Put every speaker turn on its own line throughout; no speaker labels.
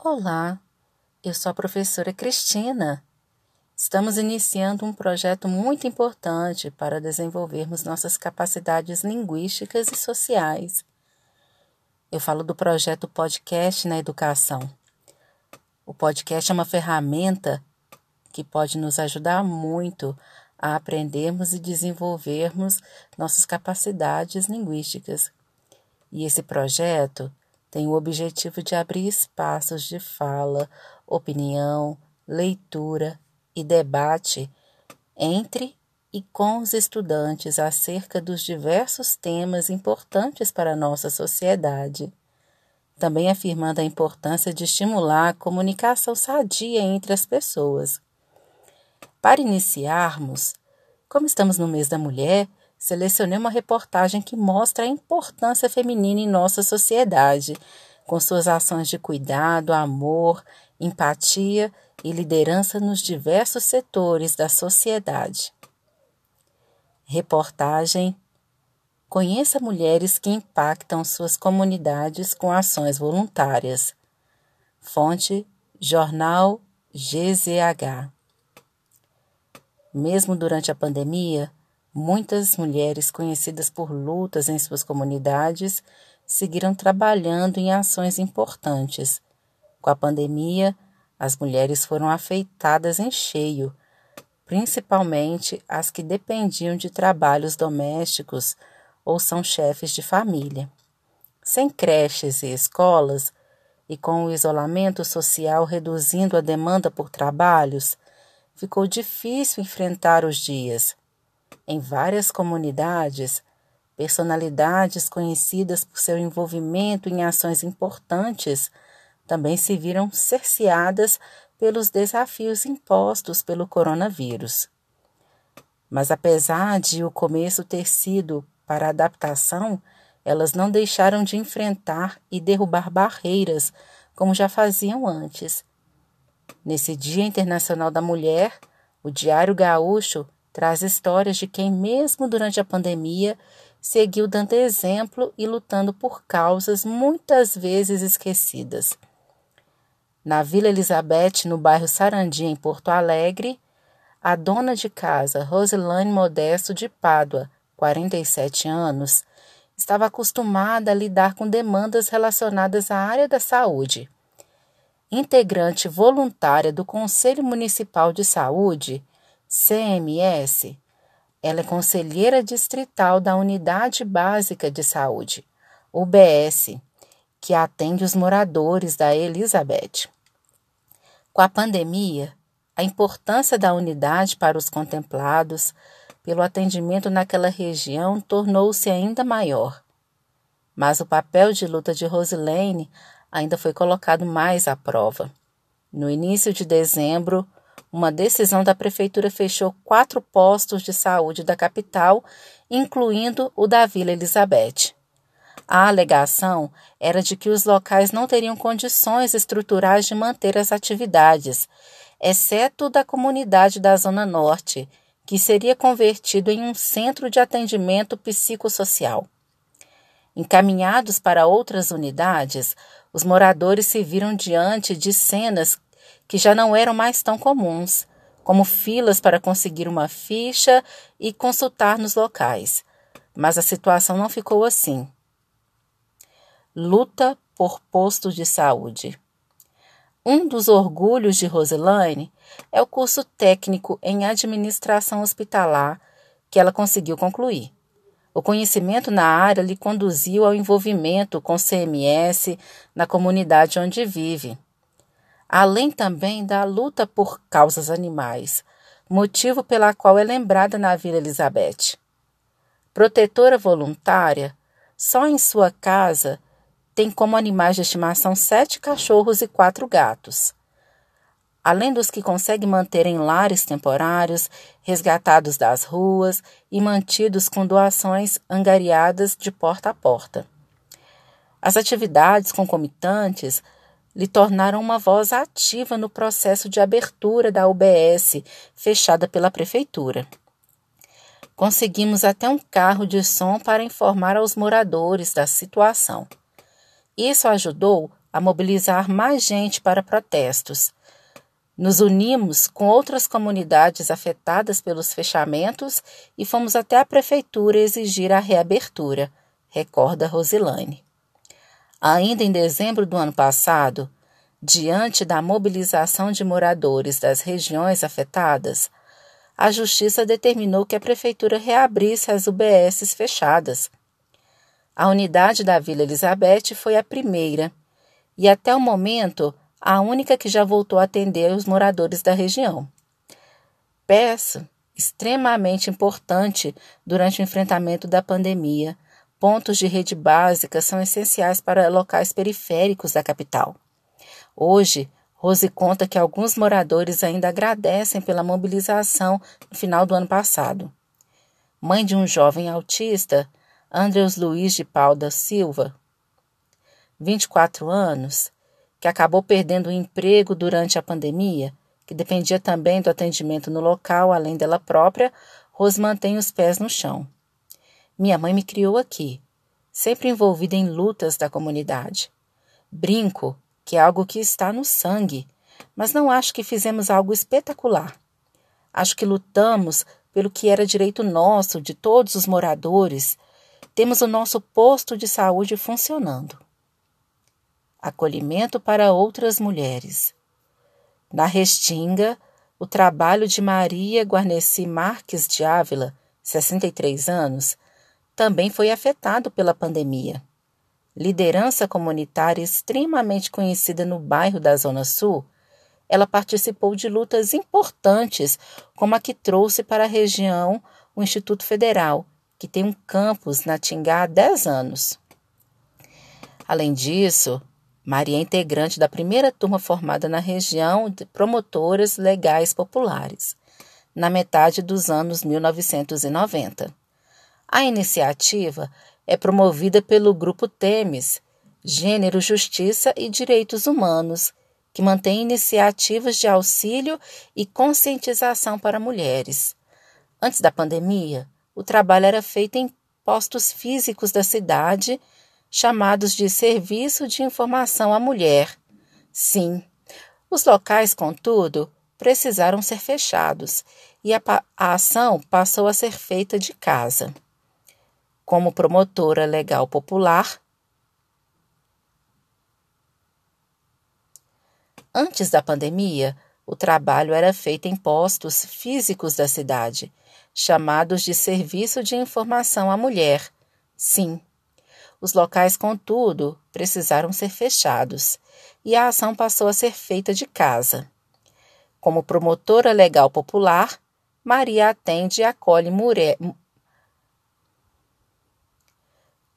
Olá, eu sou a professora Cristina. Estamos iniciando um projeto muito importante para desenvolvermos nossas capacidades linguísticas e sociais. Eu falo do projeto Podcast na Educação. O podcast é uma ferramenta que pode nos ajudar muito a aprendermos e desenvolvermos nossas capacidades linguísticas. E esse projeto tem o objetivo de abrir espaços de fala, opinião, leitura e debate entre e com os estudantes acerca dos diversos temas importantes para a nossa sociedade. Também afirmando a importância de estimular a comunicação sadia entre as pessoas. Para iniciarmos, como estamos no mês da mulher, selecionei uma reportagem que mostra a importância feminina em nossa sociedade, com suas ações de cuidado, amor, empatia e liderança nos diversos setores da sociedade. Reportagem Conheça mulheres que impactam suas comunidades com ações voluntárias. Fonte Jornal GZH. Mesmo durante a pandemia, Muitas mulheres conhecidas por lutas em suas comunidades seguiram trabalhando em ações importantes. Com a pandemia, as mulheres foram afetadas em cheio, principalmente as que dependiam de trabalhos domésticos ou são chefes de família. Sem creches e escolas, e com o isolamento social reduzindo a demanda por trabalhos, ficou difícil enfrentar os dias em várias comunidades, personalidades conhecidas por seu envolvimento em ações importantes também se viram cerceadas pelos desafios impostos pelo coronavírus. Mas apesar de o começo ter sido para adaptação, elas não deixaram de enfrentar e derrubar barreiras como já faziam antes. Nesse Dia Internacional da Mulher, o Diário Gaúcho Traz histórias de quem, mesmo durante a pandemia, seguiu dando exemplo e lutando por causas muitas vezes esquecidas. Na Vila Elizabeth, no bairro Sarandi, em Porto Alegre, a dona de casa, Roselane Modesto de Pádua, 47 anos, estava acostumada a lidar com demandas relacionadas à área da saúde. Integrante voluntária do Conselho Municipal de Saúde, CMS. Ela é conselheira distrital da Unidade Básica de Saúde, UBS, que atende os moradores da Elizabeth. Com a pandemia, a importância da unidade para os contemplados pelo atendimento naquela região tornou-se ainda maior. Mas o papel de luta de Rosilene ainda foi colocado mais à prova. No início de dezembro, uma decisão da prefeitura fechou quatro postos de saúde da capital, incluindo o da Vila Elizabeth. A alegação era de que os locais não teriam condições estruturais de manter as atividades, exceto da comunidade da Zona Norte, que seria convertido em um centro de atendimento psicossocial. Encaminhados para outras unidades, os moradores se viram diante de cenas que já não eram mais tão comuns, como filas para conseguir uma ficha e consultar nos locais. Mas a situação não ficou assim. Luta por posto de saúde. Um dos orgulhos de Roselaine é o curso técnico em administração hospitalar que ela conseguiu concluir. O conhecimento na área lhe conduziu ao envolvimento com CMS na comunidade onde vive além também da luta por causas animais, motivo pela qual é lembrada na Vila Elizabeth. Protetora voluntária, só em sua casa tem como animais de estimação sete cachorros e quatro gatos. Além dos que consegue manter em lares temporários, resgatados das ruas e mantidos com doações angariadas de porta a porta. As atividades concomitantes lhe tornaram uma voz ativa no processo de abertura da UBS, fechada pela prefeitura. Conseguimos até um carro de som para informar aos moradores da situação. Isso ajudou a mobilizar mais gente para protestos. Nos unimos com outras comunidades afetadas pelos fechamentos e fomos até a prefeitura exigir a reabertura, recorda Rosilane. Ainda em dezembro do ano passado, diante da mobilização de moradores das regiões afetadas, a Justiça determinou que a Prefeitura reabrisse as UBSs fechadas. A unidade da Vila Elizabeth foi a primeira e, até o momento, a única que já voltou a atender os moradores da região. Peço, extremamente importante durante o enfrentamento da pandemia, pontos de rede básica são essenciais para locais periféricos da capital. Hoje, Rose conta que alguns moradores ainda agradecem pela mobilização no final do ano passado. Mãe de um jovem autista, Andreus Luiz de Pau da Silva, 24 anos, que acabou perdendo o emprego durante a pandemia, que dependia também do atendimento no local, além dela própria, Rose mantém os pés no chão. Minha mãe me criou aqui, sempre envolvida em lutas da comunidade. Brinco que é algo que está no sangue, mas não acho que fizemos algo espetacular. Acho que lutamos pelo que era direito nosso, de todos os moradores. Temos o nosso posto de saúde funcionando. Acolhimento para outras mulheres. Na Restinga, o trabalho de Maria Guarneci Marques de Ávila, 63 anos, também foi afetado pela pandemia liderança comunitária extremamente conhecida no bairro da Zona Sul, ela participou de lutas importantes, como a que trouxe para a região o Instituto Federal, que tem um campus na Tingá há 10 anos. Além disso, Maria é integrante da primeira turma formada na região de promotoras legais populares, na metade dos anos 1990. A iniciativa é promovida pelo Grupo Temes, Gênero, Justiça e Direitos Humanos, que mantém iniciativas de auxílio e conscientização para mulheres. Antes da pandemia, o trabalho era feito em postos físicos da cidade, chamados de Serviço de Informação à Mulher. Sim, os locais, contudo, precisaram ser fechados e a, a ação passou a ser feita de casa como promotora legal popular. Antes da pandemia, o trabalho era feito em postos físicos da cidade, chamados de Serviço de Informação à Mulher. Sim. Os locais, contudo, precisaram ser fechados e a ação passou a ser feita de casa. Como promotora legal popular, Maria atende e acolhe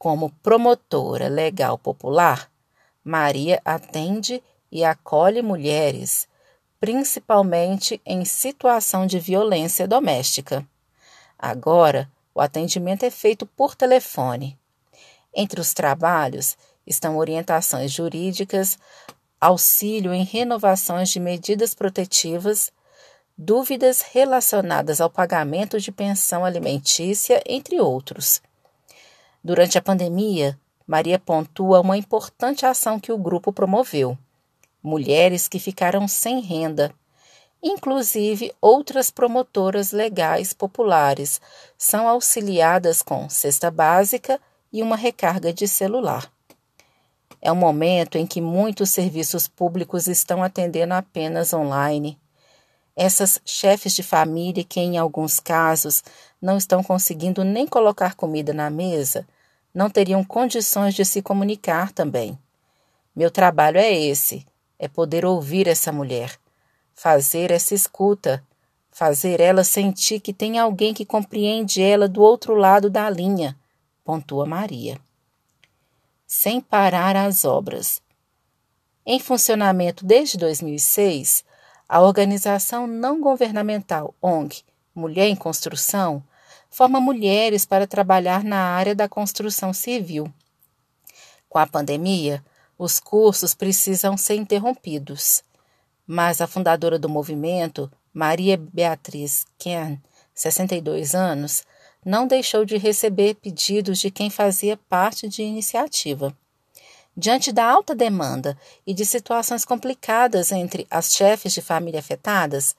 como promotora legal popular, Maria atende e acolhe mulheres, principalmente em situação de violência doméstica. Agora, o atendimento é feito por telefone. Entre os trabalhos estão orientações jurídicas, auxílio em renovações de medidas protetivas, dúvidas relacionadas ao pagamento de pensão alimentícia, entre outros. Durante a pandemia, Maria pontua uma importante ação que o grupo promoveu: mulheres que ficaram sem renda. Inclusive, outras promotoras legais populares são auxiliadas com cesta básica e uma recarga de celular. É um momento em que muitos serviços públicos estão atendendo apenas online. Essas chefes de família que, em alguns casos, não estão conseguindo nem colocar comida na mesa, não teriam condições de se comunicar também. Meu trabalho é esse: é poder ouvir essa mulher, fazer essa escuta, fazer ela sentir que tem alguém que compreende ela do outro lado da linha, pontua Maria. Sem parar as obras. Em funcionamento desde 2006, a organização não governamental ONG Mulher em Construção forma mulheres para trabalhar na área da construção civil. Com a pandemia, os cursos precisam ser interrompidos. Mas a fundadora do movimento, Maria Beatriz Ken, 62 anos, não deixou de receber pedidos de quem fazia parte de iniciativa. Diante da alta demanda e de situações complicadas entre as chefes de família afetadas,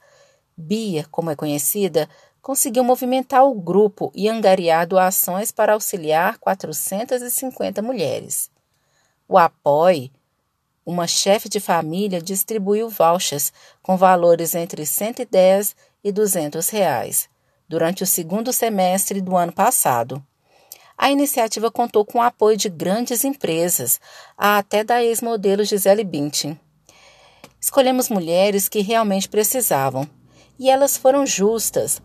Bia, como é conhecida, conseguiu movimentar o grupo e angariar doações para auxiliar 450 mulheres. O Apoie, uma chefe de família, distribuiu vouchers com valores entre 110 e 200 reais durante o segundo semestre do ano passado. A iniciativa contou com o apoio de grandes empresas, até da ex-modelo Gisele Bündchen. Escolhemos mulheres que realmente precisavam, e elas foram justas.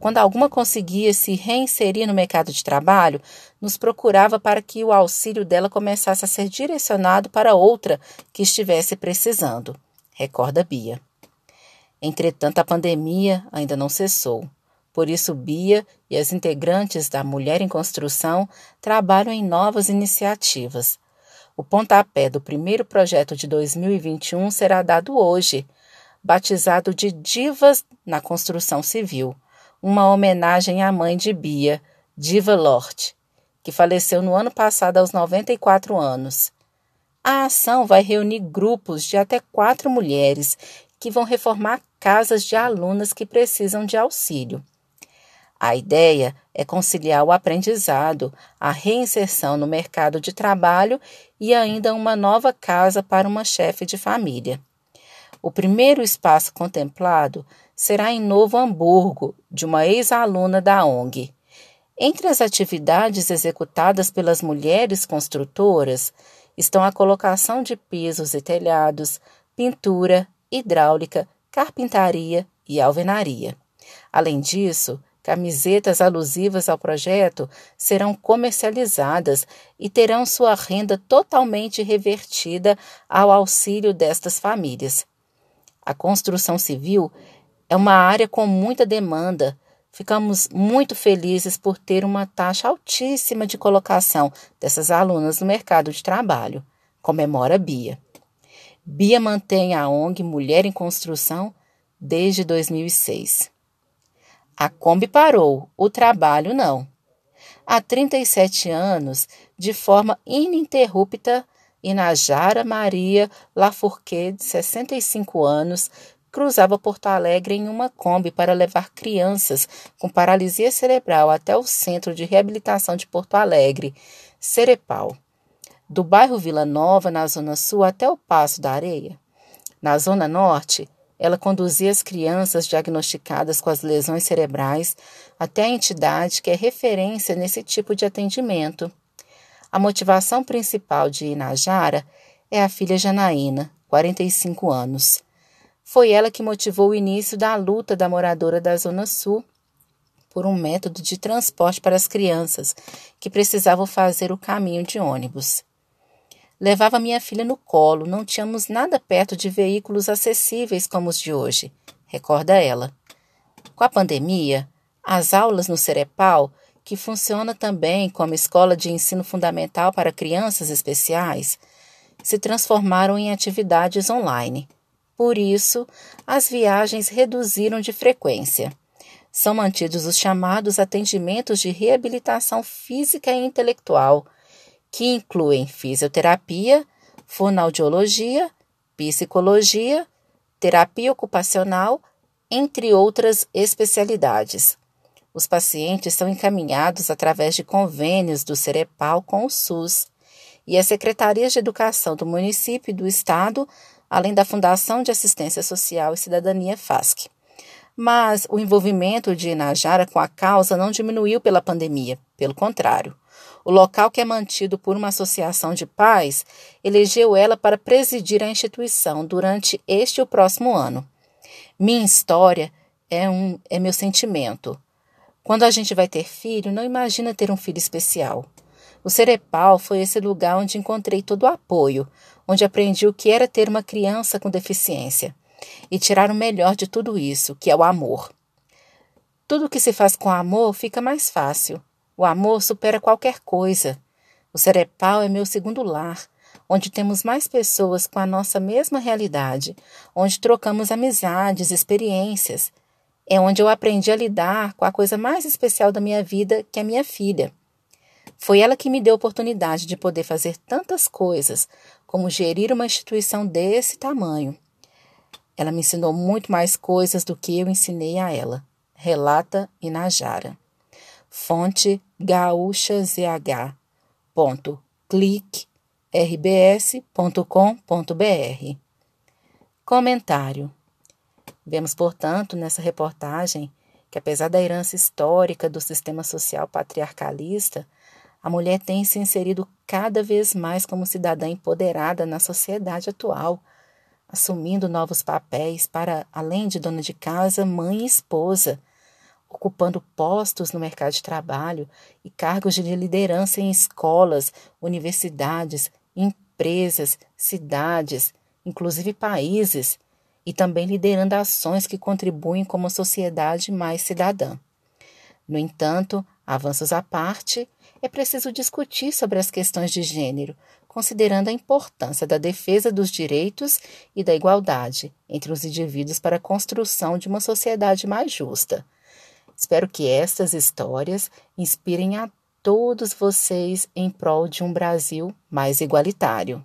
Quando alguma conseguia se reinserir no mercado de trabalho, nos procurava para que o auxílio dela começasse a ser direcionado para outra que estivesse precisando, recorda Bia. Entretanto, a pandemia ainda não cessou. Por isso, Bia e as integrantes da Mulher em Construção trabalham em novas iniciativas. O pontapé do primeiro projeto de 2021 será dado hoje, batizado de Divas na Construção Civil, uma homenagem à mãe de Bia, Diva Lort, que faleceu no ano passado aos 94 anos. A ação vai reunir grupos de até quatro mulheres que vão reformar casas de alunas que precisam de auxílio. A ideia é conciliar o aprendizado, a reinserção no mercado de trabalho e ainda uma nova casa para uma chefe de família. O primeiro espaço contemplado será em Novo Hamburgo, de uma ex-aluna da ONG. Entre as atividades executadas pelas mulheres construtoras estão a colocação de pisos e telhados, pintura, hidráulica, carpintaria e alvenaria. Além disso, Camisetas alusivas ao projeto serão comercializadas e terão sua renda totalmente revertida ao auxílio destas famílias. A construção civil é uma área com muita demanda. Ficamos muito felizes por ter uma taxa altíssima de colocação dessas alunas no mercado de trabalho, comemora Bia. Bia mantém a ONG Mulher em Construção desde 2006. A Kombi parou, o trabalho não. Há 37 anos, de forma ininterrupta, Inajara Maria Lafourquet, de 65 anos, cruzava Porto Alegre em uma Kombi para levar crianças com paralisia cerebral até o Centro de Reabilitação de Porto Alegre, Cerepal. Do bairro Vila Nova, na Zona Sul, até o Passo da Areia. Na Zona Norte, ela conduzia as crianças diagnosticadas com as lesões cerebrais até a entidade que é referência nesse tipo de atendimento. A motivação principal de Inajara é a filha Janaína, 45 anos. Foi ela que motivou o início da luta da moradora da Zona Sul por um método de transporte para as crianças que precisavam fazer o caminho de ônibus. Levava minha filha no colo, não tínhamos nada perto de veículos acessíveis como os de hoje, recorda ela. Com a pandemia, as aulas no Cerepal, que funciona também como escola de ensino fundamental para crianças especiais, se transformaram em atividades online. Por isso, as viagens reduziram de frequência. São mantidos os chamados atendimentos de reabilitação física e intelectual que incluem fisioterapia, fonoaudiologia, psicologia, terapia ocupacional, entre outras especialidades. Os pacientes são encaminhados através de convênios do Cerepal com o SUS e as secretarias de educação do município e do estado, além da Fundação de Assistência Social e Cidadania FASC. Mas o envolvimento de Inajara com a causa não diminuiu pela pandemia, pelo contrário. O local, que é mantido por uma associação de pais, elegeu ela para presidir a instituição durante este e o próximo ano. Minha história é, um, é meu sentimento. Quando a gente vai ter filho, não imagina ter um filho especial. O Cerepal foi esse lugar onde encontrei todo o apoio, onde aprendi o que era ter uma criança com deficiência e tirar o melhor de tudo isso, que é o amor. Tudo que se faz com amor fica mais fácil. O amor supera qualquer coisa. O Cerepal é meu segundo lar, onde temos mais pessoas com a nossa mesma realidade, onde trocamos amizades, experiências. É onde eu aprendi a lidar com a coisa mais especial da minha vida, que é minha filha. Foi ela que me deu a oportunidade de poder fazer tantas coisas, como gerir uma instituição desse tamanho. Ela me ensinou muito mais coisas do que eu ensinei a ela, relata Inajara. Fonte gaúchazh.clique.rbs.com.br Comentário. Vemos, portanto, nessa reportagem que, apesar da herança histórica do sistema social patriarcalista, a mulher tem se inserido cada vez mais como cidadã empoderada na sociedade atual, assumindo novos papéis para, além de dona de casa, mãe e esposa, ocupando postos no mercado de trabalho e cargos de liderança em escolas, universidades, empresas, cidades, inclusive países e também liderando ações que contribuem com uma sociedade mais cidadã. No entanto, avanços à parte, é preciso discutir sobre as questões de gênero, considerando a importância da defesa dos direitos e da igualdade entre os indivíduos para a construção de uma sociedade mais justa. Espero que estas histórias inspirem a todos vocês em prol de um Brasil mais igualitário.